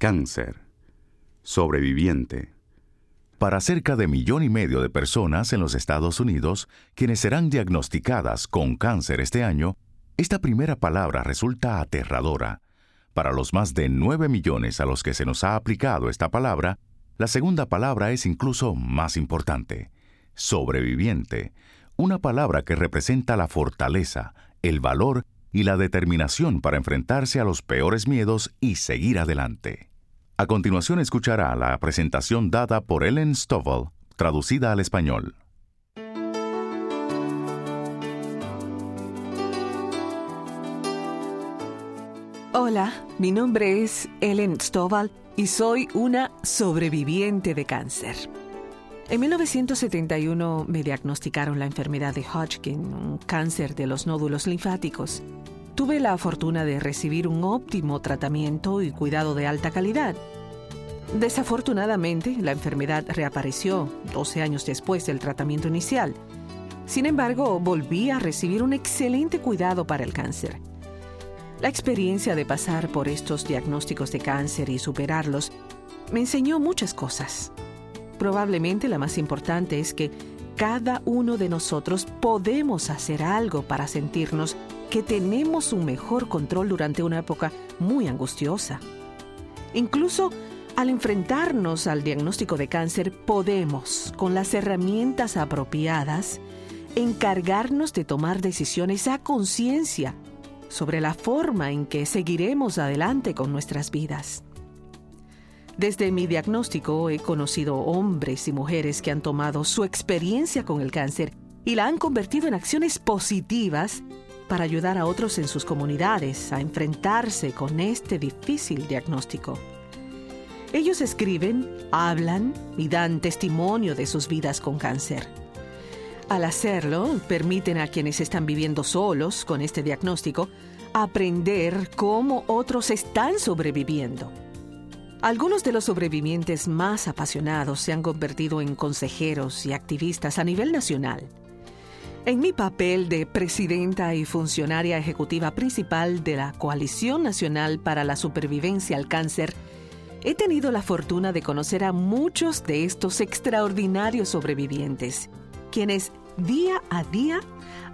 Cáncer. Sobreviviente. Para cerca de millón y medio de personas en los Estados Unidos, quienes serán diagnosticadas con cáncer este año, esta primera palabra resulta aterradora. Para los más de 9 millones a los que se nos ha aplicado esta palabra, la segunda palabra es incluso más importante. Sobreviviente. Una palabra que representa la fortaleza, el valor y la determinación para enfrentarse a los peores miedos y seguir adelante. A continuación escuchará la presentación dada por Ellen Stovall, traducida al español. Hola, mi nombre es Ellen Stovall y soy una sobreviviente de cáncer. En 1971 me diagnosticaron la enfermedad de Hodgkin, un cáncer de los nódulos linfáticos. Tuve la fortuna de recibir un óptimo tratamiento y cuidado de alta calidad. Desafortunadamente, la enfermedad reapareció 12 años después del tratamiento inicial. Sin embargo, volví a recibir un excelente cuidado para el cáncer. La experiencia de pasar por estos diagnósticos de cáncer y superarlos me enseñó muchas cosas. Probablemente la más importante es que cada uno de nosotros podemos hacer algo para sentirnos que tenemos un mejor control durante una época muy angustiosa. Incluso al enfrentarnos al diagnóstico de cáncer, podemos, con las herramientas apropiadas, encargarnos de tomar decisiones a conciencia sobre la forma en que seguiremos adelante con nuestras vidas. Desde mi diagnóstico he conocido hombres y mujeres que han tomado su experiencia con el cáncer y la han convertido en acciones positivas para ayudar a otros en sus comunidades a enfrentarse con este difícil diagnóstico. Ellos escriben, hablan y dan testimonio de sus vidas con cáncer. Al hacerlo, permiten a quienes están viviendo solos con este diagnóstico aprender cómo otros están sobreviviendo. Algunos de los sobrevivientes más apasionados se han convertido en consejeros y activistas a nivel nacional. En mi papel de presidenta y funcionaria ejecutiva principal de la Coalición Nacional para la Supervivencia al Cáncer, he tenido la fortuna de conocer a muchos de estos extraordinarios sobrevivientes, quienes día a día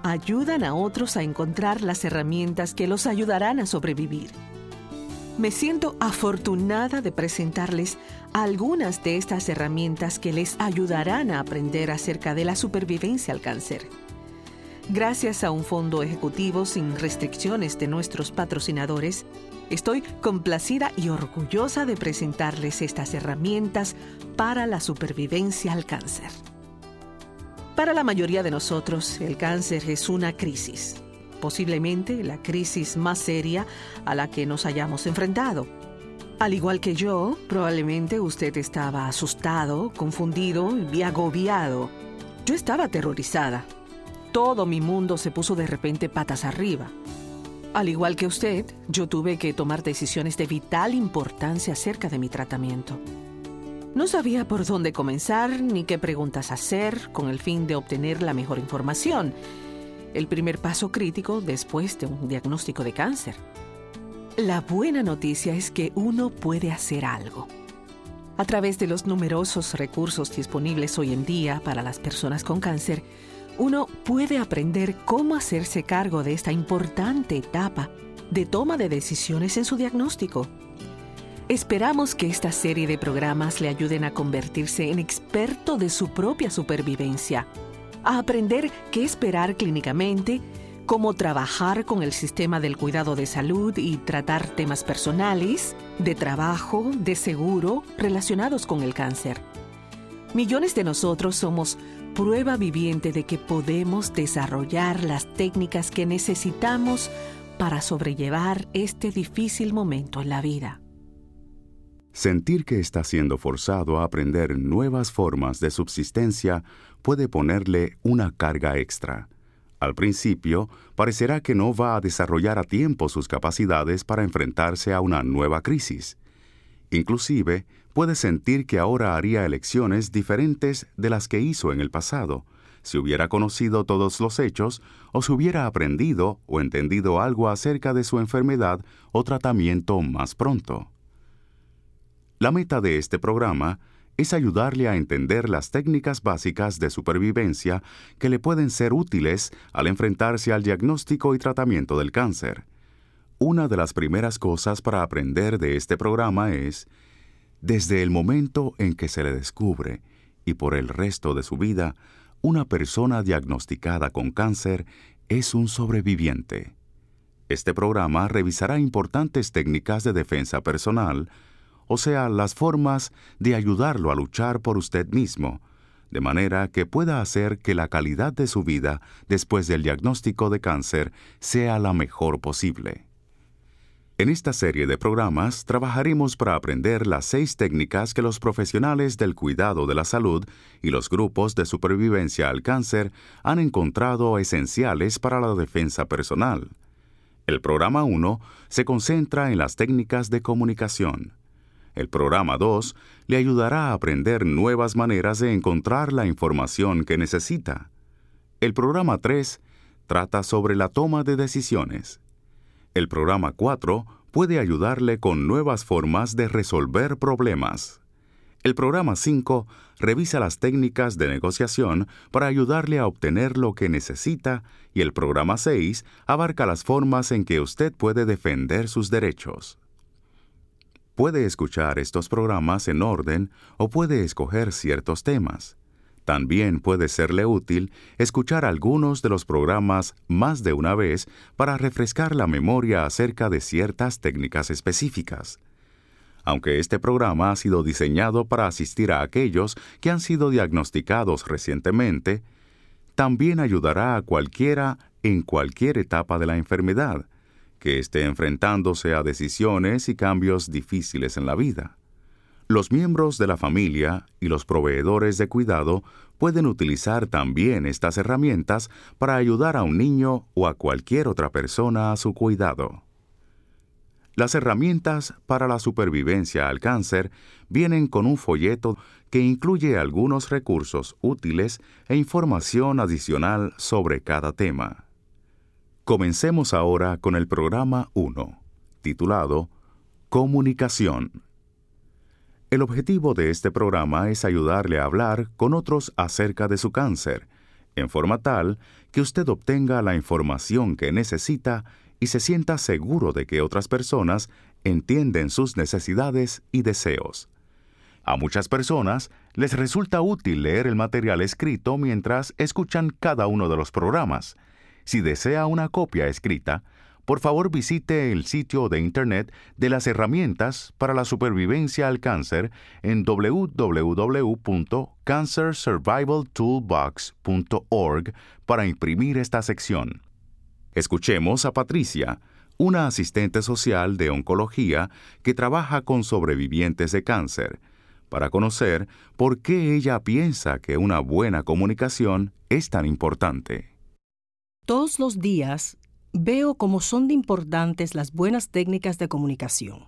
ayudan a otros a encontrar las herramientas que los ayudarán a sobrevivir. Me siento afortunada de presentarles algunas de estas herramientas que les ayudarán a aprender acerca de la supervivencia al cáncer. Gracias a un fondo ejecutivo sin restricciones de nuestros patrocinadores, estoy complacida y orgullosa de presentarles estas herramientas para la supervivencia al cáncer. Para la mayoría de nosotros, el cáncer es una crisis, posiblemente la crisis más seria a la que nos hayamos enfrentado. Al igual que yo, probablemente usted estaba asustado, confundido y agobiado. Yo estaba aterrorizada todo mi mundo se puso de repente patas arriba. Al igual que usted, yo tuve que tomar decisiones de vital importancia acerca de mi tratamiento. No sabía por dónde comenzar ni qué preguntas hacer con el fin de obtener la mejor información. El primer paso crítico después de un diagnóstico de cáncer. La buena noticia es que uno puede hacer algo. A través de los numerosos recursos disponibles hoy en día para las personas con cáncer, uno puede aprender cómo hacerse cargo de esta importante etapa de toma de decisiones en su diagnóstico. Esperamos que esta serie de programas le ayuden a convertirse en experto de su propia supervivencia, a aprender qué esperar clínicamente, cómo trabajar con el sistema del cuidado de salud y tratar temas personales, de trabajo, de seguro, relacionados con el cáncer. Millones de nosotros somos prueba viviente de que podemos desarrollar las técnicas que necesitamos para sobrellevar este difícil momento en la vida. Sentir que está siendo forzado a aprender nuevas formas de subsistencia puede ponerle una carga extra. Al principio, parecerá que no va a desarrollar a tiempo sus capacidades para enfrentarse a una nueva crisis. Inclusive, puede sentir que ahora haría elecciones diferentes de las que hizo en el pasado, si hubiera conocido todos los hechos o si hubiera aprendido o entendido algo acerca de su enfermedad o tratamiento más pronto. La meta de este programa es ayudarle a entender las técnicas básicas de supervivencia que le pueden ser útiles al enfrentarse al diagnóstico y tratamiento del cáncer. Una de las primeras cosas para aprender de este programa es, desde el momento en que se le descubre y por el resto de su vida, una persona diagnosticada con cáncer es un sobreviviente. Este programa revisará importantes técnicas de defensa personal, o sea, las formas de ayudarlo a luchar por usted mismo, de manera que pueda hacer que la calidad de su vida después del diagnóstico de cáncer sea la mejor posible. En esta serie de programas trabajaremos para aprender las seis técnicas que los profesionales del cuidado de la salud y los grupos de supervivencia al cáncer han encontrado esenciales para la defensa personal. El programa 1 se concentra en las técnicas de comunicación. El programa 2 le ayudará a aprender nuevas maneras de encontrar la información que necesita. El programa 3 trata sobre la toma de decisiones. El programa 4 puede ayudarle con nuevas formas de resolver problemas. El programa 5 revisa las técnicas de negociación para ayudarle a obtener lo que necesita y el programa 6 abarca las formas en que usted puede defender sus derechos. Puede escuchar estos programas en orden o puede escoger ciertos temas. También puede serle útil escuchar algunos de los programas más de una vez para refrescar la memoria acerca de ciertas técnicas específicas. Aunque este programa ha sido diseñado para asistir a aquellos que han sido diagnosticados recientemente, también ayudará a cualquiera en cualquier etapa de la enfermedad, que esté enfrentándose a decisiones y cambios difíciles en la vida. Los miembros de la familia y los proveedores de cuidado pueden utilizar también estas herramientas para ayudar a un niño o a cualquier otra persona a su cuidado. Las herramientas para la supervivencia al cáncer vienen con un folleto que incluye algunos recursos útiles e información adicional sobre cada tema. Comencemos ahora con el programa 1, titulado Comunicación. El objetivo de este programa es ayudarle a hablar con otros acerca de su cáncer, en forma tal que usted obtenga la información que necesita y se sienta seguro de que otras personas entienden sus necesidades y deseos. A muchas personas les resulta útil leer el material escrito mientras escuchan cada uno de los programas. Si desea una copia escrita, por favor visite el sitio de Internet de las herramientas para la supervivencia al cáncer en www.cancersurvivaltoolbox.org para imprimir esta sección. Escuchemos a Patricia, una asistente social de oncología que trabaja con sobrevivientes de cáncer, para conocer por qué ella piensa que una buena comunicación es tan importante. Todos los días veo cómo son de importantes las buenas técnicas de comunicación.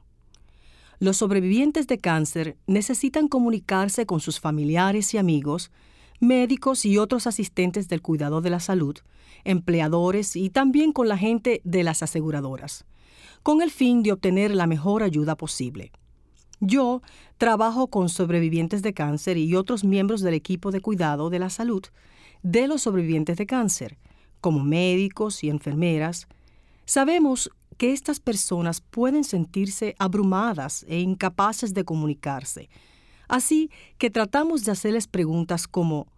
Los sobrevivientes de cáncer necesitan comunicarse con sus familiares y amigos, médicos y otros asistentes del cuidado de la salud, empleadores y también con la gente de las aseguradoras, con el fin de obtener la mejor ayuda posible. Yo trabajo con sobrevivientes de cáncer y otros miembros del equipo de cuidado de la salud de los sobrevivientes de cáncer, como médicos y enfermeras, sabemos que estas personas pueden sentirse abrumadas e incapaces de comunicarse. Así que tratamos de hacerles preguntas como,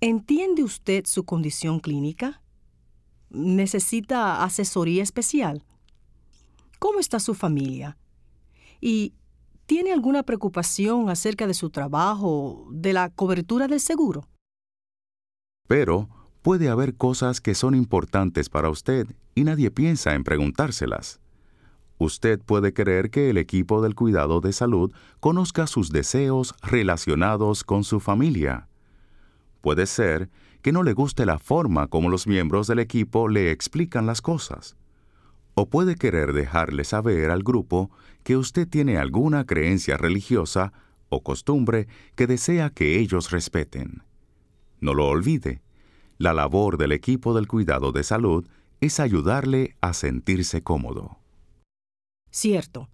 ¿entiende usted su condición clínica? ¿Necesita asesoría especial? ¿Cómo está su familia? ¿Y tiene alguna preocupación acerca de su trabajo, de la cobertura del seguro? Pero, puede haber cosas que son importantes para usted y nadie piensa en preguntárselas. Usted puede querer que el equipo del cuidado de salud conozca sus deseos relacionados con su familia. Puede ser que no le guste la forma como los miembros del equipo le explican las cosas. O puede querer dejarle saber al grupo que usted tiene alguna creencia religiosa o costumbre que desea que ellos respeten. No lo olvide la labor del equipo del cuidado de salud es ayudarle a sentirse cómodo. Cierto.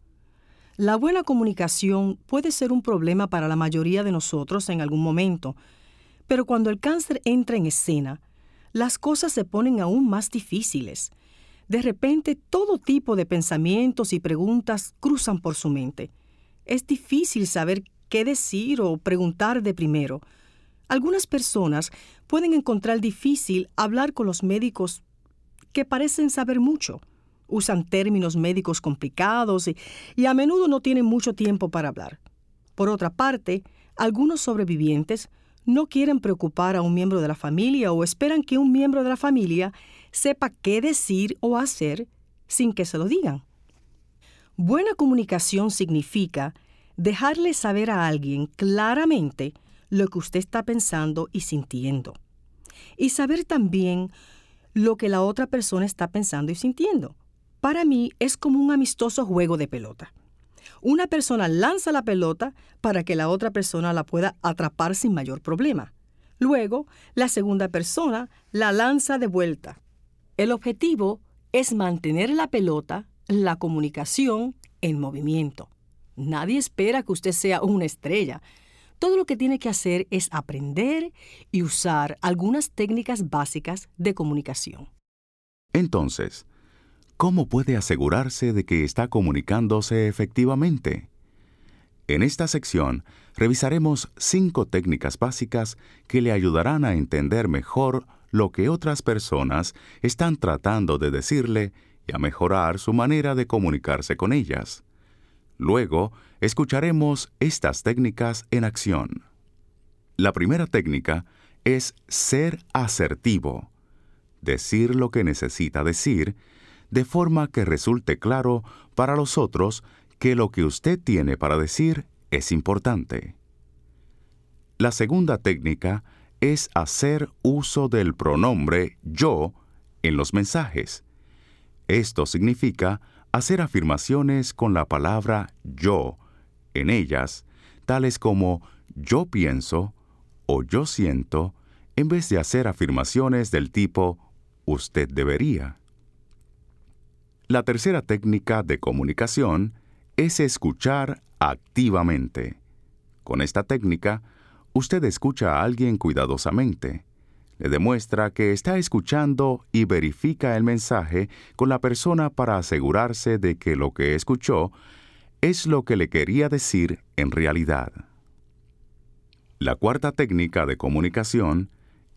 La buena comunicación puede ser un problema para la mayoría de nosotros en algún momento, pero cuando el cáncer entra en escena, las cosas se ponen aún más difíciles. De repente todo tipo de pensamientos y preguntas cruzan por su mente. Es difícil saber qué decir o preguntar de primero. Algunas personas pueden encontrar difícil hablar con los médicos que parecen saber mucho usan términos médicos complicados y, a menudo no tienen mucho tiempo para hablar. Por otra parte, algunos sobrevivientes no quieren preocupar a un miembro de la familia o esperan que un miembro de la familia sepa qué decir o hacer sin que se lo digan. Buena comunicación significa dejarle saber a alguien claramente lo que usted está pensando y sintiendo. Y saber también lo que la otra persona está pensando y sintiendo para mí es como un amistoso juego de pelota. Una persona lanza la pelota para que la otra persona la pueda atrapar sin mayor problema. Luego, la segunda persona la lanza de vuelta. El objetivo es mantener la pelota, la comunicación, en movimiento. Nadie espera que usted sea una estrella. Todo lo que tiene que hacer es aprender y usar algunas técnicas básicas de comunicación. Entonces, ¿cómo puede asegurarse de que está comunicándose efectivamente? En esta sección revisaremos cinco técnicas básicas que le ayudarán a entender mejor lo que otras personas están tratando de decirle y a mejorar su manera de comunicarse con ellas. Luego, escucharemos estas técnicas en acción. La primera técnica es ser asertivo, decir lo que necesita decir de forma que resulte claro para los otros que lo que usted tiene para decir es importante. La segunda técnica es hacer uso del pronombre yo en los mensajes. Esto significa hacer afirmaciones con la palabra yo en ellas, tales como yo pienso o yo siento, en vez de hacer afirmaciones del tipo usted debería. La tercera técnica de comunicación es escuchar activamente. Con esta técnica, usted escucha a alguien cuidadosamente. Le demuestra que está escuchando y verifica el mensaje con la persona para asegurarse de que lo que escuchó es lo que le quería decir en realidad. La cuarta técnica de comunicación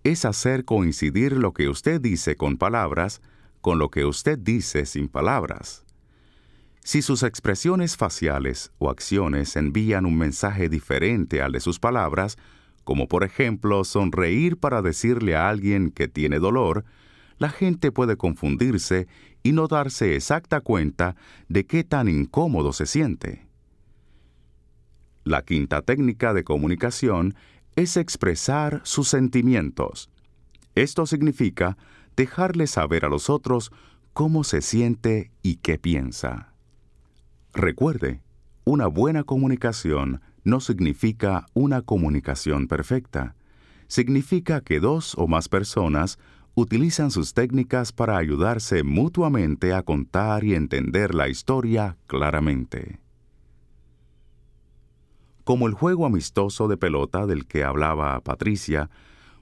es hacer coincidir lo que usted dice con palabras con lo que usted dice sin palabras. Si sus expresiones faciales o acciones envían un mensaje diferente al de sus palabras, como por ejemplo sonreír para decirle a alguien que tiene dolor, la gente puede confundirse y no darse exacta cuenta de qué tan incómodo se siente. La quinta técnica de comunicación es expresar sus sentimientos. Esto significa dejarle saber a los otros cómo se siente y qué piensa. Recuerde, una buena comunicación no significa una comunicación perfecta. Significa que dos o más personas utilizan sus técnicas para ayudarse mutuamente a contar y entender la historia claramente. Como el juego amistoso de pelota del que hablaba Patricia,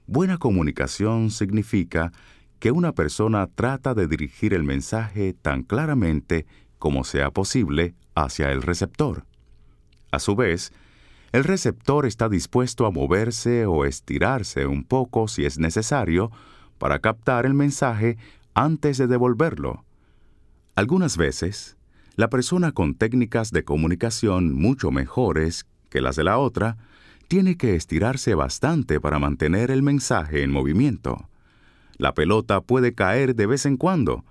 buena comunicación significa que una persona trata de dirigir el mensaje tan claramente como sea posible hacia el receptor. A su vez, el receptor está dispuesto a moverse o estirarse un poco si es necesario para captar el mensaje antes de devolverlo. Algunas veces, la persona con técnicas de comunicación mucho mejores que las de la otra tiene que estirarse bastante para mantener el mensaje en movimiento. La pelota puede caer de vez en cuando,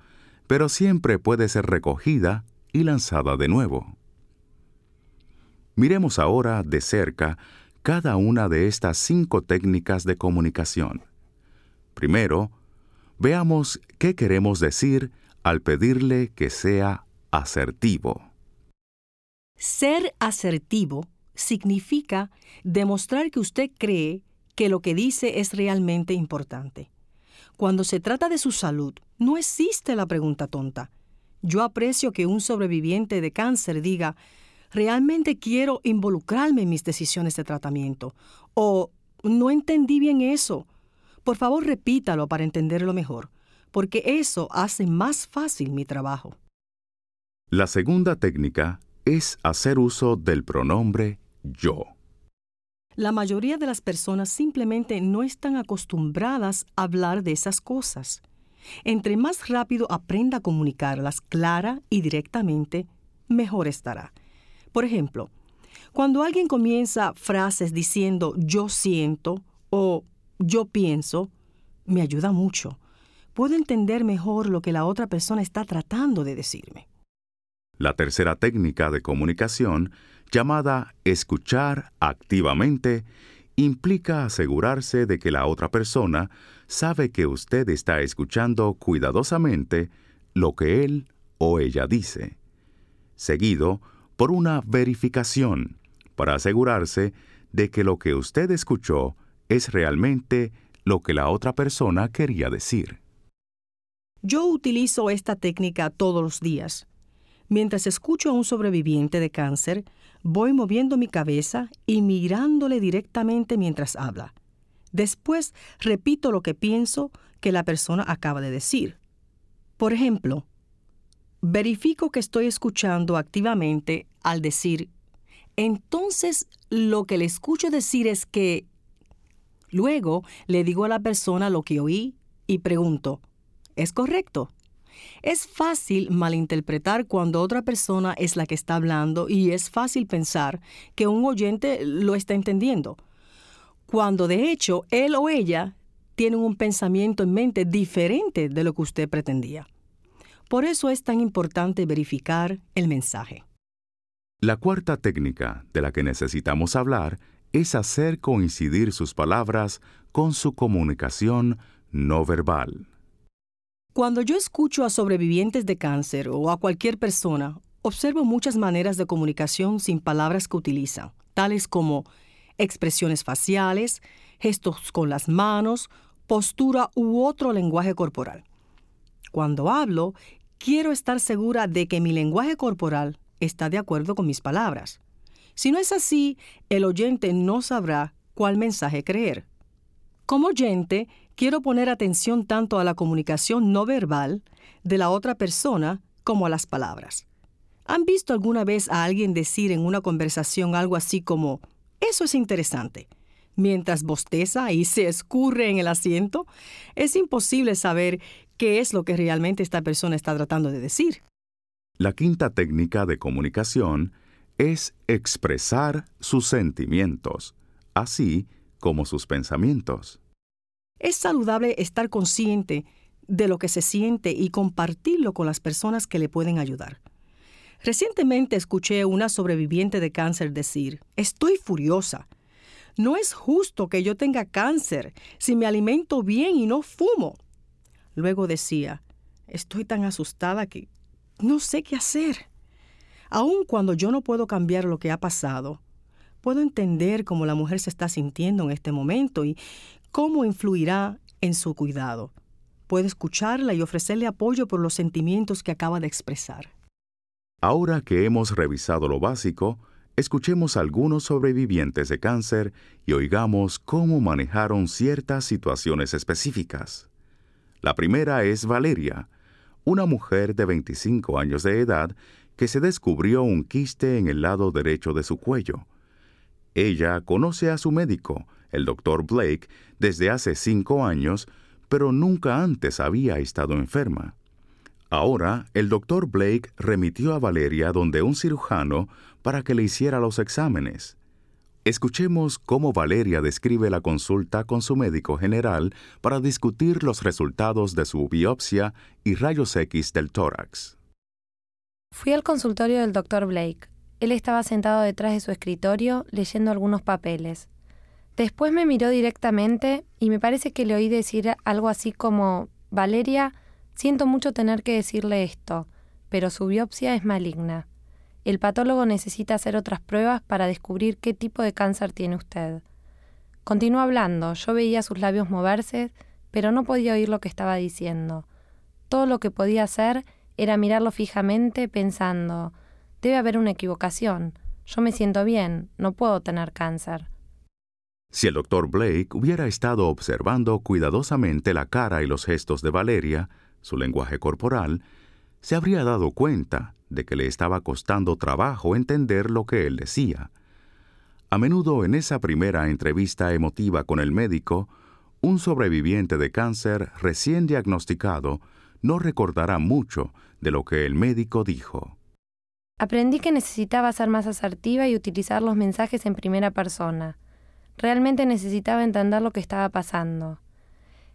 pero siempre puede ser recogida y lanzada de nuevo. Miremos ahora de cerca cada una de estas cinco técnicas de comunicación. Primero, veamos qué queremos decir al pedirle que sea asertivo. Ser asertivo significa demostrar que usted cree que lo que dice es realmente importante. Cuando se trata de su salud, no existe la pregunta tonta. Yo aprecio que un sobreviviente de cáncer diga, realmente quiero involucrarme en mis decisiones de tratamiento. O no entendí bien eso. Por favor, repítalo para entenderlo mejor, porque eso hace más fácil mi trabajo. La segunda técnica es hacer uso del pronombre yo. La mayoría de las personas simplemente no están acostumbradas a hablar de esas cosas. Entre más rápido aprenda a comunicarlas clara y directamente, mejor estará. Por ejemplo, cuando alguien comienza frases diciendo yo siento o yo pienso, me ayuda mucho. Puedo entender mejor lo que la otra persona está tratando de decirme. La tercera técnica de comunicación, llamada escuchar activamente, implica asegurarse de que la otra persona sabe que usted está escuchando cuidadosamente lo que él o ella dice, seguido por una verificación para asegurarse de que lo que usted escuchó es realmente lo que la otra persona quería decir. Yo utilizo esta técnica todos los días. Mientras escucho a un sobreviviente de cáncer, voy moviendo mi cabeza y mirándole directamente mientras habla. Después repito lo que pienso que la persona acaba de decir. Por ejemplo, verifico que estoy escuchando activamente al decir, entonces lo que le escucho decir es que Luego le digo a la persona lo que oí y pregunto, ¿es correcto? Es fácil malinterpretar cuando otra persona es la que está hablando y es fácil pensar que un oyente lo está entendiendo, cuando de hecho él o ella tienen un pensamiento en mente diferente de lo que usted pretendía. Por eso es tan importante verificar el mensaje. La cuarta técnica de la que necesitamos hablar es hacer coincidir sus palabras con su comunicación no verbal. Cuando yo escucho a sobrevivientes de cáncer o a cualquier persona, observo muchas maneras de comunicación sin palabras que utilizan, tales como expresiones faciales, gestos con las manos, postura u otro lenguaje corporal. Cuando hablo, quiero estar segura de que mi lenguaje corporal está de acuerdo con mis palabras. Si no es así, el oyente no sabrá cuál mensaje creer. Como oyente, quiero poner atención tanto a la comunicación no verbal de la otra persona como a las palabras. ¿Han visto alguna vez a alguien decir en una conversación algo así como, eso es interesante? Mientras bosteza y se escurre en el asiento, es imposible saber qué es lo que realmente esta persona está tratando de decir. La quinta técnica de comunicación es expresar sus sentimientos, así como sus pensamientos. Es saludable estar consciente de lo que se siente y compartirlo con las personas que le pueden ayudar. Recientemente escuché a una sobreviviente de cáncer decir, estoy furiosa. No es justo que yo tenga cáncer si me alimento bien y no fumo. Luego decía, estoy tan asustada que no sé qué hacer. Aun cuando yo no puedo cambiar lo que ha pasado, puedo entender cómo la mujer se está sintiendo en este momento y cómo influirá en su cuidado. Puedo escucharla y ofrecerle apoyo por los sentimientos que acaba de expresar. Ahora que hemos revisado lo básico, escuchemos a algunos sobrevivientes de cáncer y oigamos cómo manejaron ciertas situaciones específicas. La primera es Valeria, una mujer de 25 años de edad que se descubrió un quiste en el lado derecho de su cuello. Ella conoce a su médico, el doctor Blake, desde hace cinco años, pero nunca antes había estado enferma. Ahora, el doctor Blake remitió a Valeria donde un cirujano para que le hiciera los exámenes. Escuchemos cómo Valeria describe la consulta con su médico general para discutir los resultados de su biopsia y rayos X del tórax. Fui al consultorio del doctor Blake. Él estaba sentado detrás de su escritorio leyendo algunos papeles. Después me miró directamente y me parece que le oí decir algo así como Valeria, siento mucho tener que decirle esto, pero su biopsia es maligna. El patólogo necesita hacer otras pruebas para descubrir qué tipo de cáncer tiene usted. Continuó hablando, yo veía sus labios moverse, pero no podía oír lo que estaba diciendo. Todo lo que podía hacer era mirarlo fijamente pensando, debe haber una equivocación. Yo me siento bien, no puedo tener cáncer. Si el doctor Blake hubiera estado observando cuidadosamente la cara y los gestos de Valeria, su lenguaje corporal, se habría dado cuenta de que le estaba costando trabajo entender lo que él decía. A menudo en esa primera entrevista emotiva con el médico, un sobreviviente de cáncer recién diagnosticado no recordará mucho de lo que el médico dijo. Aprendí que necesitaba ser más asertiva y utilizar los mensajes en primera persona. Realmente necesitaba entender lo que estaba pasando.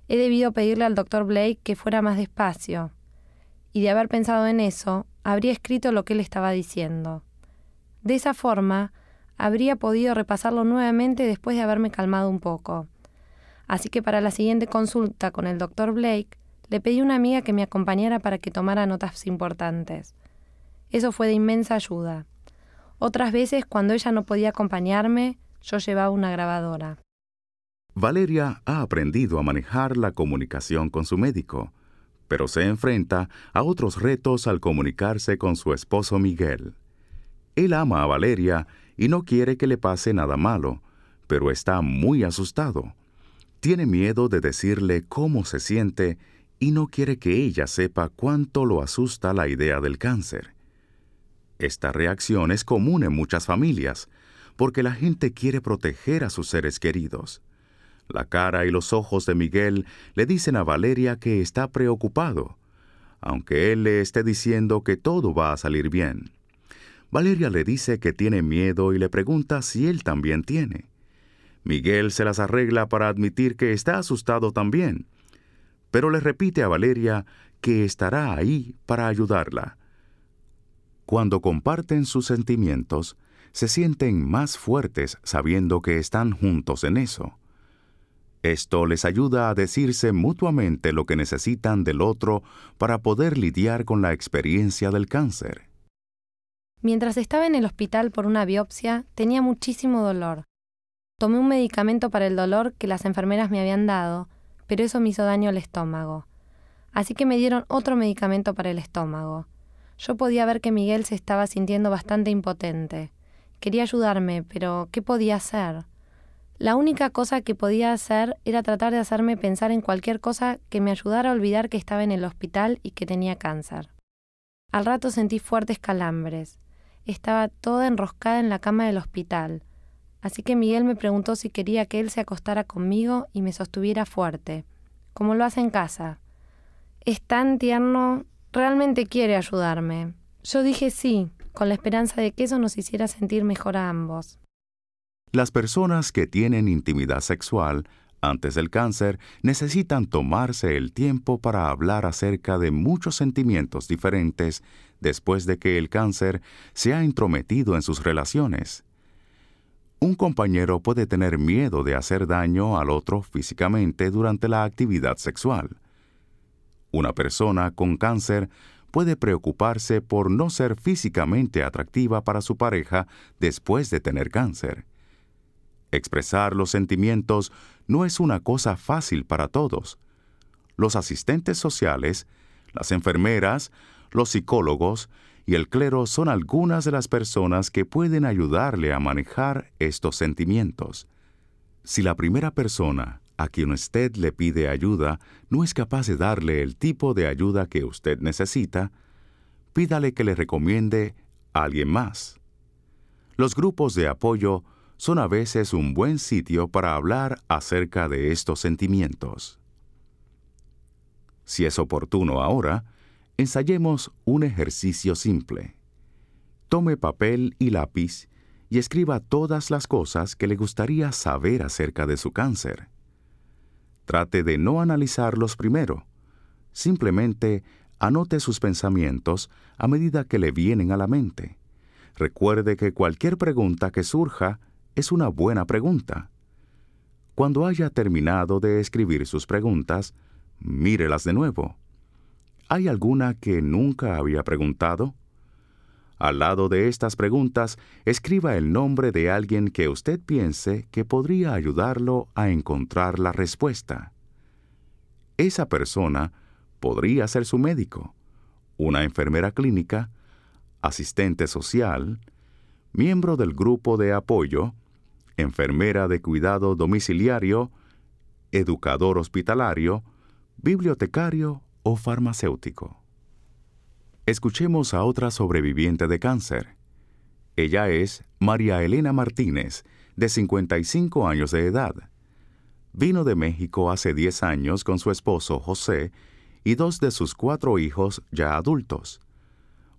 He debido pedirle al doctor Blake que fuera más despacio. Y de haber pensado en eso, habría escrito lo que él estaba diciendo. De esa forma, habría podido repasarlo nuevamente después de haberme calmado un poco. Así que para la siguiente consulta con el doctor Blake, le pedí a una amiga que me acompañara para que tomara notas importantes. Eso fue de inmensa ayuda. Otras veces, cuando ella no podía acompañarme, yo llevaba una grabadora. Valeria ha aprendido a manejar la comunicación con su médico, pero se enfrenta a otros retos al comunicarse con su esposo Miguel. Él ama a Valeria y no quiere que le pase nada malo, pero está muy asustado. Tiene miedo de decirle cómo se siente y no quiere que ella sepa cuánto lo asusta la idea del cáncer. Esta reacción es común en muchas familias, porque la gente quiere proteger a sus seres queridos. La cara y los ojos de Miguel le dicen a Valeria que está preocupado, aunque él le esté diciendo que todo va a salir bien. Valeria le dice que tiene miedo y le pregunta si él también tiene. Miguel se las arregla para admitir que está asustado también, pero le repite a Valeria que estará ahí para ayudarla. Cuando comparten sus sentimientos, se sienten más fuertes sabiendo que están juntos en eso. Esto les ayuda a decirse mutuamente lo que necesitan del otro para poder lidiar con la experiencia del cáncer. Mientras estaba en el hospital por una biopsia, tenía muchísimo dolor. Tomé un medicamento para el dolor que las enfermeras me habían dado, pero eso me hizo daño al estómago. Así que me dieron otro medicamento para el estómago. Yo podía ver que Miguel se estaba sintiendo bastante impotente. Quería ayudarme, pero ¿qué podía hacer? La única cosa que podía hacer era tratar de hacerme pensar en cualquier cosa que me ayudara a olvidar que estaba en el hospital y que tenía cáncer. Al rato sentí fuertes calambres. Estaba toda enroscada en la cama del hospital. Así que Miguel me preguntó si quería que él se acostara conmigo y me sostuviera fuerte, como lo hace en casa. Es tan tierno, realmente quiere ayudarme. Yo dije sí, con la esperanza de que eso nos hiciera sentir mejor a ambos. Las personas que tienen intimidad sexual antes del cáncer necesitan tomarse el tiempo para hablar acerca de muchos sentimientos diferentes después de que el cáncer se ha intrometido en sus relaciones. Un compañero puede tener miedo de hacer daño al otro físicamente durante la actividad sexual. Una persona con cáncer puede preocuparse por no ser físicamente atractiva para su pareja después de tener cáncer. Expresar los sentimientos no es una cosa fácil para todos. Los asistentes sociales, las enfermeras, los psicólogos y el clero son algunas de las personas que pueden ayudarle a manejar estos sentimientos. Si la primera persona a quien usted le pide ayuda no es capaz de darle el tipo de ayuda que usted necesita, pídale que le recomiende a alguien más. Los grupos de apoyo son a veces un buen sitio para hablar acerca de estos sentimientos. Si es oportuno ahora, ensayemos un ejercicio simple. Tome papel y lápiz y escriba todas las cosas que le gustaría saber acerca de su cáncer. Trate de no analizarlos primero. Simplemente anote sus pensamientos a medida que le vienen a la mente. Recuerde que cualquier pregunta que surja es una buena pregunta. Cuando haya terminado de escribir sus preguntas, mírelas de nuevo. ¿Hay alguna que nunca había preguntado? Al lado de estas preguntas, escriba el nombre de alguien que usted piense que podría ayudarlo a encontrar la respuesta. Esa persona podría ser su médico, una enfermera clínica, asistente social, miembro del grupo de apoyo, enfermera de cuidado domiciliario, educador hospitalario, bibliotecario o farmacéutico. Escuchemos a otra sobreviviente de cáncer. Ella es María Elena Martínez, de 55 años de edad. Vino de México hace 10 años con su esposo José y dos de sus cuatro hijos ya adultos.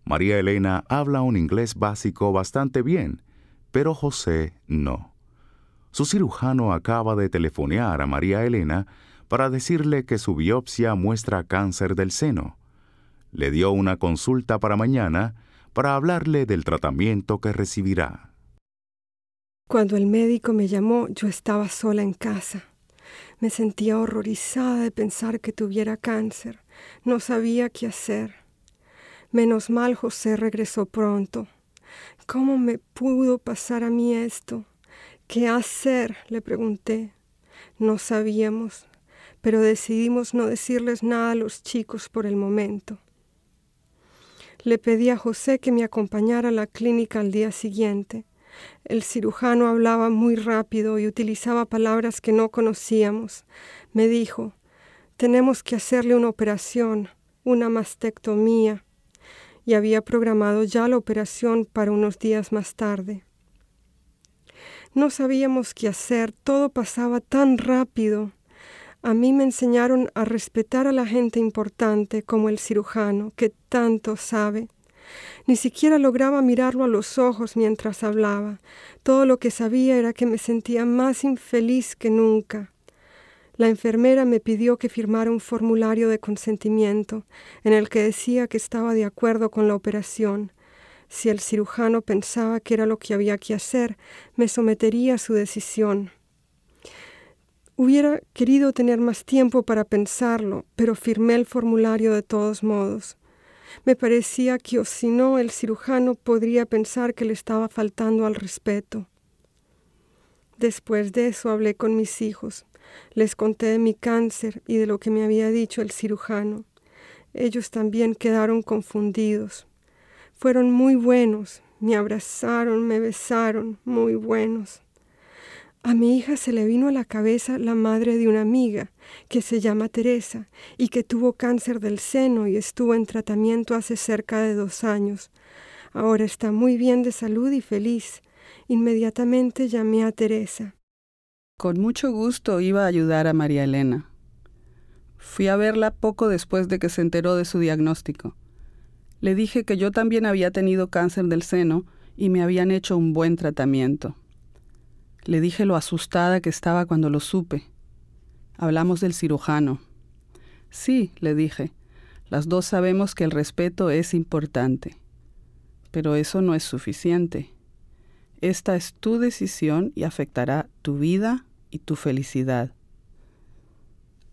María Elena habla un inglés básico bastante bien, pero José no. Su cirujano acaba de telefonear a María Elena para decirle que su biopsia muestra cáncer del seno. Le dio una consulta para mañana para hablarle del tratamiento que recibirá. Cuando el médico me llamó, yo estaba sola en casa. Me sentía horrorizada de pensar que tuviera cáncer. No sabía qué hacer. Menos mal José regresó pronto. ¿Cómo me pudo pasar a mí esto? ¿Qué hacer? le pregunté. No sabíamos, pero decidimos no decirles nada a los chicos por el momento. Le pedí a José que me acompañara a la clínica al día siguiente. El cirujano hablaba muy rápido y utilizaba palabras que no conocíamos. Me dijo, tenemos que hacerle una operación, una mastectomía, y había programado ya la operación para unos días más tarde. No sabíamos qué hacer, todo pasaba tan rápido. A mí me enseñaron a respetar a la gente importante como el cirujano, que tanto sabe. Ni siquiera lograba mirarlo a los ojos mientras hablaba. Todo lo que sabía era que me sentía más infeliz que nunca. La enfermera me pidió que firmara un formulario de consentimiento en el que decía que estaba de acuerdo con la operación. Si el cirujano pensaba que era lo que había que hacer, me sometería a su decisión. Hubiera querido tener más tiempo para pensarlo, pero firmé el formulario de todos modos. Me parecía que o si no el cirujano podría pensar que le estaba faltando al respeto. Después de eso hablé con mis hijos. Les conté de mi cáncer y de lo que me había dicho el cirujano. Ellos también quedaron confundidos. Fueron muy buenos, me abrazaron, me besaron, muy buenos. A mi hija se le vino a la cabeza la madre de una amiga que se llama Teresa y que tuvo cáncer del seno y estuvo en tratamiento hace cerca de dos años. Ahora está muy bien de salud y feliz. Inmediatamente llamé a Teresa. Con mucho gusto iba a ayudar a María Elena. Fui a verla poco después de que se enteró de su diagnóstico. Le dije que yo también había tenido cáncer del seno y me habían hecho un buen tratamiento. Le dije lo asustada que estaba cuando lo supe. Hablamos del cirujano. Sí, le dije, las dos sabemos que el respeto es importante, pero eso no es suficiente. Esta es tu decisión y afectará tu vida y tu felicidad.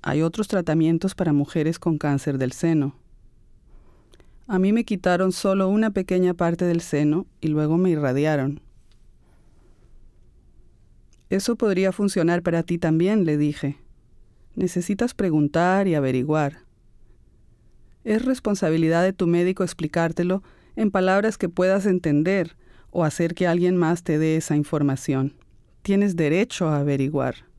Hay otros tratamientos para mujeres con cáncer del seno. A mí me quitaron solo una pequeña parte del seno y luego me irradiaron. Eso podría funcionar para ti también, le dije. Necesitas preguntar y averiguar. Es responsabilidad de tu médico explicártelo en palabras que puedas entender o hacer que alguien más te dé esa información. Tienes derecho a averiguar.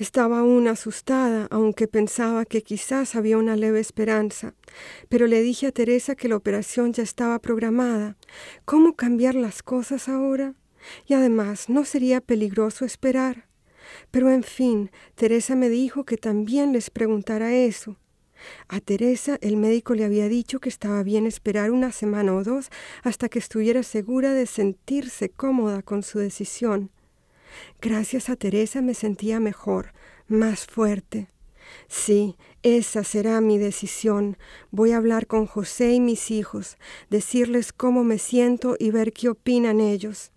Estaba aún asustada, aunque pensaba que quizás había una leve esperanza. Pero le dije a Teresa que la operación ya estaba programada. ¿Cómo cambiar las cosas ahora? Y además, ¿no sería peligroso esperar? Pero en fin, Teresa me dijo que también les preguntara eso. A Teresa el médico le había dicho que estaba bien esperar una semana o dos hasta que estuviera segura de sentirse cómoda con su decisión. Gracias a Teresa me sentía mejor, más fuerte. Sí, esa será mi decisión. Voy a hablar con José y mis hijos, decirles cómo me siento y ver qué opinan ellos.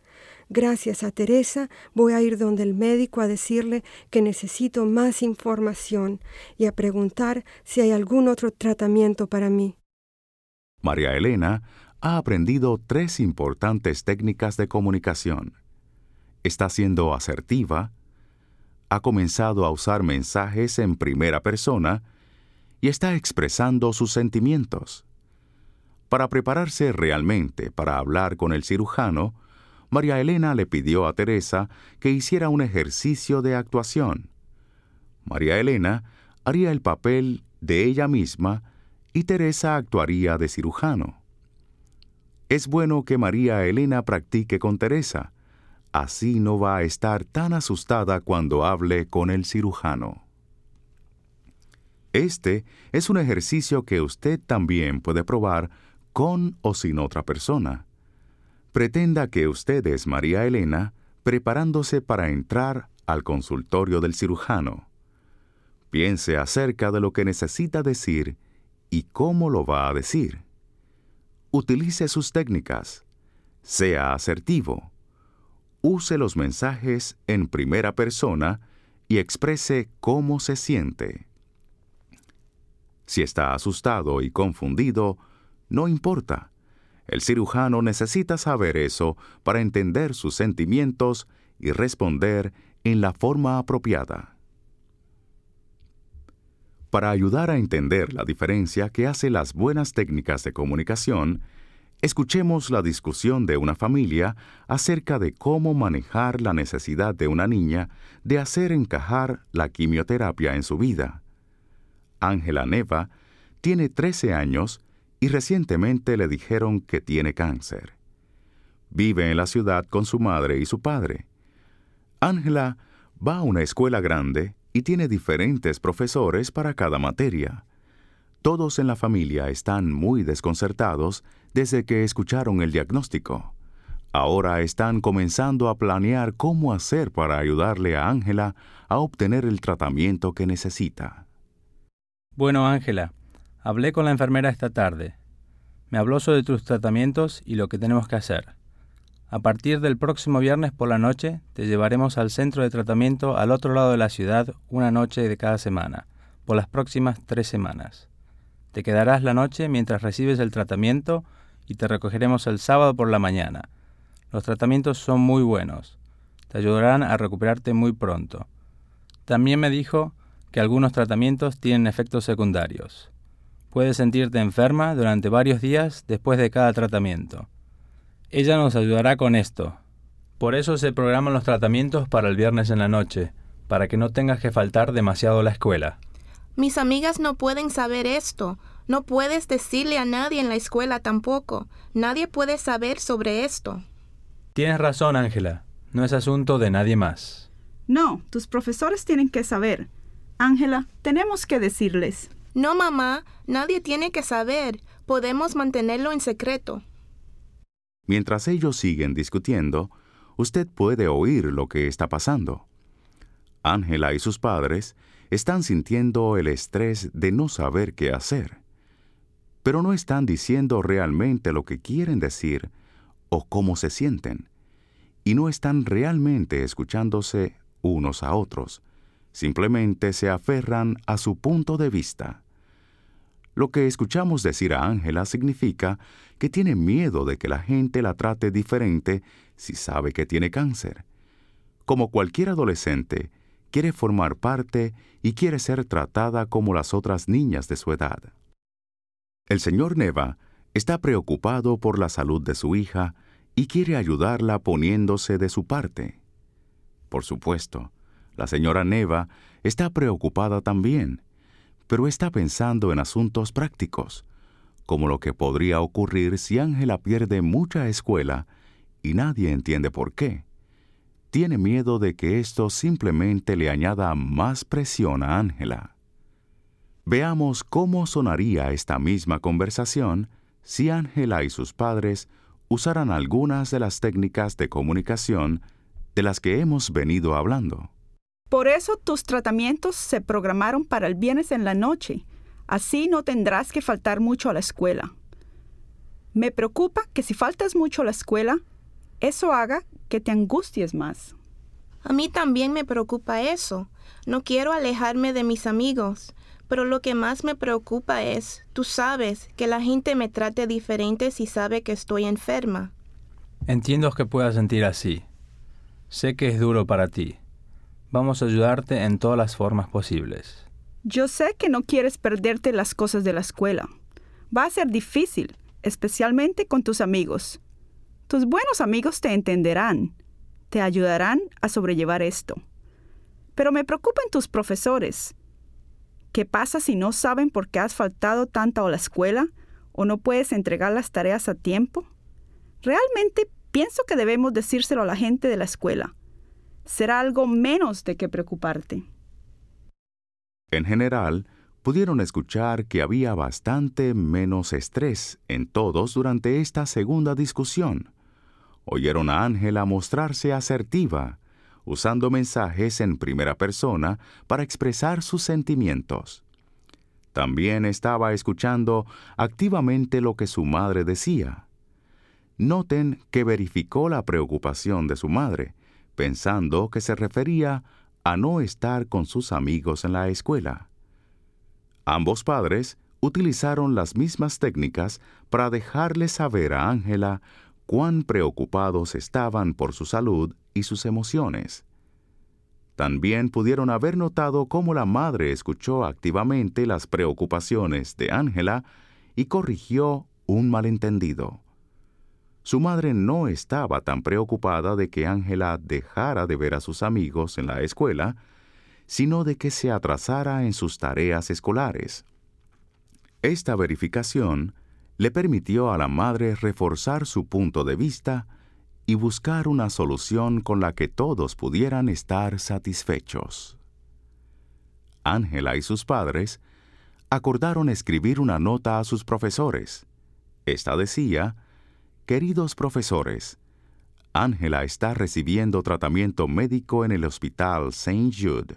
Gracias a Teresa voy a ir donde el médico a decirle que necesito más información y a preguntar si hay algún otro tratamiento para mí. María Elena ha aprendido tres importantes técnicas de comunicación. Está siendo asertiva, ha comenzado a usar mensajes en primera persona y está expresando sus sentimientos. Para prepararse realmente para hablar con el cirujano, María Elena le pidió a Teresa que hiciera un ejercicio de actuación. María Elena haría el papel de ella misma y Teresa actuaría de cirujano. Es bueno que María Elena practique con Teresa, así no va a estar tan asustada cuando hable con el cirujano. Este es un ejercicio que usted también puede probar con o sin otra persona. Pretenda que usted es María Elena preparándose para entrar al consultorio del cirujano. Piense acerca de lo que necesita decir y cómo lo va a decir. Utilice sus técnicas. Sea asertivo. Use los mensajes en primera persona y exprese cómo se siente. Si está asustado y confundido, no importa. El cirujano necesita saber eso para entender sus sentimientos y responder en la forma apropiada. Para ayudar a entender la diferencia que hace las buenas técnicas de comunicación, escuchemos la discusión de una familia acerca de cómo manejar la necesidad de una niña de hacer encajar la quimioterapia en su vida. Ángela Neva tiene 13 años y recientemente le dijeron que tiene cáncer. Vive en la ciudad con su madre y su padre. Ángela va a una escuela grande y tiene diferentes profesores para cada materia. Todos en la familia están muy desconcertados desde que escucharon el diagnóstico. Ahora están comenzando a planear cómo hacer para ayudarle a Ángela a obtener el tratamiento que necesita. Bueno, Ángela, Hablé con la enfermera esta tarde. Me habló sobre tus tratamientos y lo que tenemos que hacer. A partir del próximo viernes por la noche te llevaremos al centro de tratamiento al otro lado de la ciudad una noche de cada semana, por las próximas tres semanas. Te quedarás la noche mientras recibes el tratamiento y te recogeremos el sábado por la mañana. Los tratamientos son muy buenos. Te ayudarán a recuperarte muy pronto. También me dijo que algunos tratamientos tienen efectos secundarios. Puedes sentirte enferma durante varios días después de cada tratamiento. Ella nos ayudará con esto. Por eso se programan los tratamientos para el viernes en la noche, para que no tengas que faltar demasiado a la escuela. Mis amigas no pueden saber esto. No puedes decirle a nadie en la escuela tampoco. Nadie puede saber sobre esto. Tienes razón, Ángela. No es asunto de nadie más. No, tus profesores tienen que saber. Ángela, tenemos que decirles. No, mamá, nadie tiene que saber. Podemos mantenerlo en secreto. Mientras ellos siguen discutiendo, usted puede oír lo que está pasando. Ángela y sus padres están sintiendo el estrés de no saber qué hacer, pero no están diciendo realmente lo que quieren decir o cómo se sienten, y no están realmente escuchándose unos a otros, simplemente se aferran a su punto de vista. Lo que escuchamos decir a Ángela significa que tiene miedo de que la gente la trate diferente si sabe que tiene cáncer. Como cualquier adolescente, quiere formar parte y quiere ser tratada como las otras niñas de su edad. El señor Neva está preocupado por la salud de su hija y quiere ayudarla poniéndose de su parte. Por supuesto, la señora Neva está preocupada también pero está pensando en asuntos prácticos, como lo que podría ocurrir si Ángela pierde mucha escuela y nadie entiende por qué. Tiene miedo de que esto simplemente le añada más presión a Ángela. Veamos cómo sonaría esta misma conversación si Ángela y sus padres usaran algunas de las técnicas de comunicación de las que hemos venido hablando. Por eso tus tratamientos se programaron para el viernes en la noche. Así no tendrás que faltar mucho a la escuela. Me preocupa que si faltas mucho a la escuela, eso haga que te angusties más. A mí también me preocupa eso. No quiero alejarme de mis amigos, pero lo que más me preocupa es, tú sabes, que la gente me trate diferente si sabe que estoy enferma. Entiendo que puedas sentir así. Sé que es duro para ti. Vamos a ayudarte en todas las formas posibles. Yo sé que no quieres perderte las cosas de la escuela. Va a ser difícil, especialmente con tus amigos. Tus buenos amigos te entenderán, te ayudarán a sobrellevar esto. Pero me preocupan tus profesores. ¿Qué pasa si no saben por qué has faltado tanto a la escuela o no puedes entregar las tareas a tiempo? Realmente pienso que debemos decírselo a la gente de la escuela. Será algo menos de qué preocuparte. En general, pudieron escuchar que había bastante menos estrés en todos durante esta segunda discusión. Oyeron a Ángela mostrarse asertiva, usando mensajes en primera persona para expresar sus sentimientos. También estaba escuchando activamente lo que su madre decía. Noten que verificó la preocupación de su madre, pensando que se refería a no estar con sus amigos en la escuela. Ambos padres utilizaron las mismas técnicas para dejarle saber a Ángela cuán preocupados estaban por su salud y sus emociones. También pudieron haber notado cómo la madre escuchó activamente las preocupaciones de Ángela y corrigió un malentendido. Su madre no estaba tan preocupada de que Ángela dejara de ver a sus amigos en la escuela, sino de que se atrasara en sus tareas escolares. Esta verificación le permitió a la madre reforzar su punto de vista y buscar una solución con la que todos pudieran estar satisfechos. Ángela y sus padres acordaron escribir una nota a sus profesores. Esta decía, Queridos profesores, Ángela está recibiendo tratamiento médico en el Hospital St. Jude.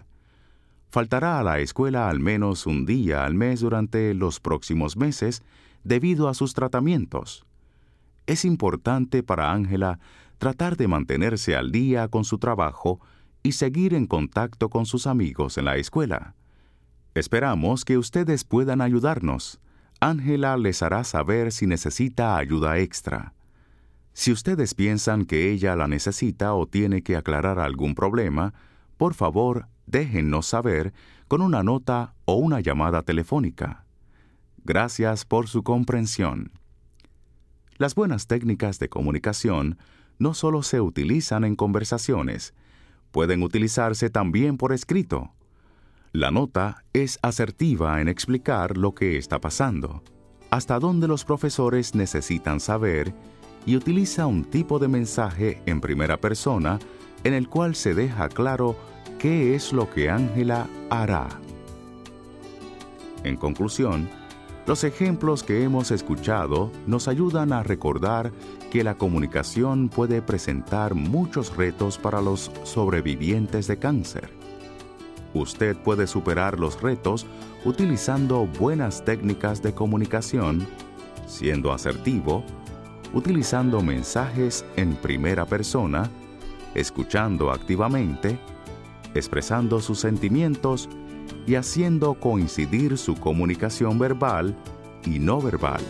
Faltará a la escuela al menos un día al mes durante los próximos meses debido a sus tratamientos. Es importante para Ángela tratar de mantenerse al día con su trabajo y seguir en contacto con sus amigos en la escuela. Esperamos que ustedes puedan ayudarnos. Ángela les hará saber si necesita ayuda extra. Si ustedes piensan que ella la necesita o tiene que aclarar algún problema, por favor, déjennos saber con una nota o una llamada telefónica. Gracias por su comprensión. Las buenas técnicas de comunicación no solo se utilizan en conversaciones, pueden utilizarse también por escrito. La nota es asertiva en explicar lo que está pasando, hasta dónde los profesores necesitan saber y utiliza un tipo de mensaje en primera persona en el cual se deja claro qué es lo que Ángela hará. En conclusión, los ejemplos que hemos escuchado nos ayudan a recordar que la comunicación puede presentar muchos retos para los sobrevivientes de cáncer. Usted puede superar los retos utilizando buenas técnicas de comunicación, siendo asertivo, utilizando mensajes en primera persona, escuchando activamente, expresando sus sentimientos y haciendo coincidir su comunicación verbal y no verbal.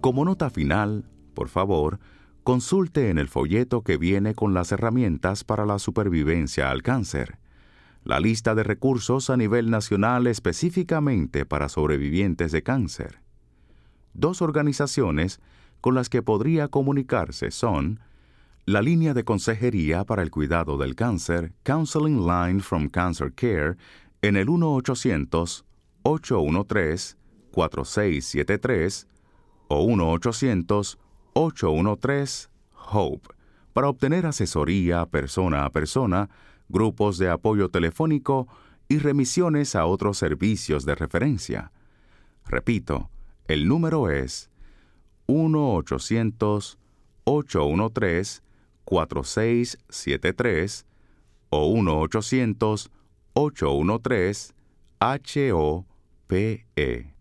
Como nota final, por favor, consulte en el folleto que viene con las herramientas para la supervivencia al cáncer, la lista de recursos a nivel nacional específicamente para sobrevivientes de cáncer Dos organizaciones con las que podría comunicarse son la línea de consejería para el cuidado del cáncer, Counseling Line from Cancer Care, en el 1-800-813-4673 o 1-800-813-HOPE para obtener asesoría persona a persona, grupos de apoyo telefónico y remisiones a otros servicios de referencia. Repito, el número es 1-800-813-4673 o 1-800-813-HOPE.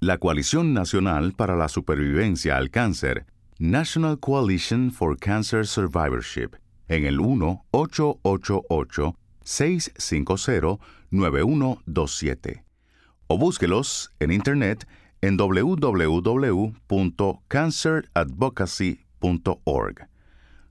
La Coalición Nacional para la Supervivencia al Cáncer, National Coalition for Cancer Survivorship, en el 1-888-650-9127. O búsquelos en Internet en www.canceradvocacy.org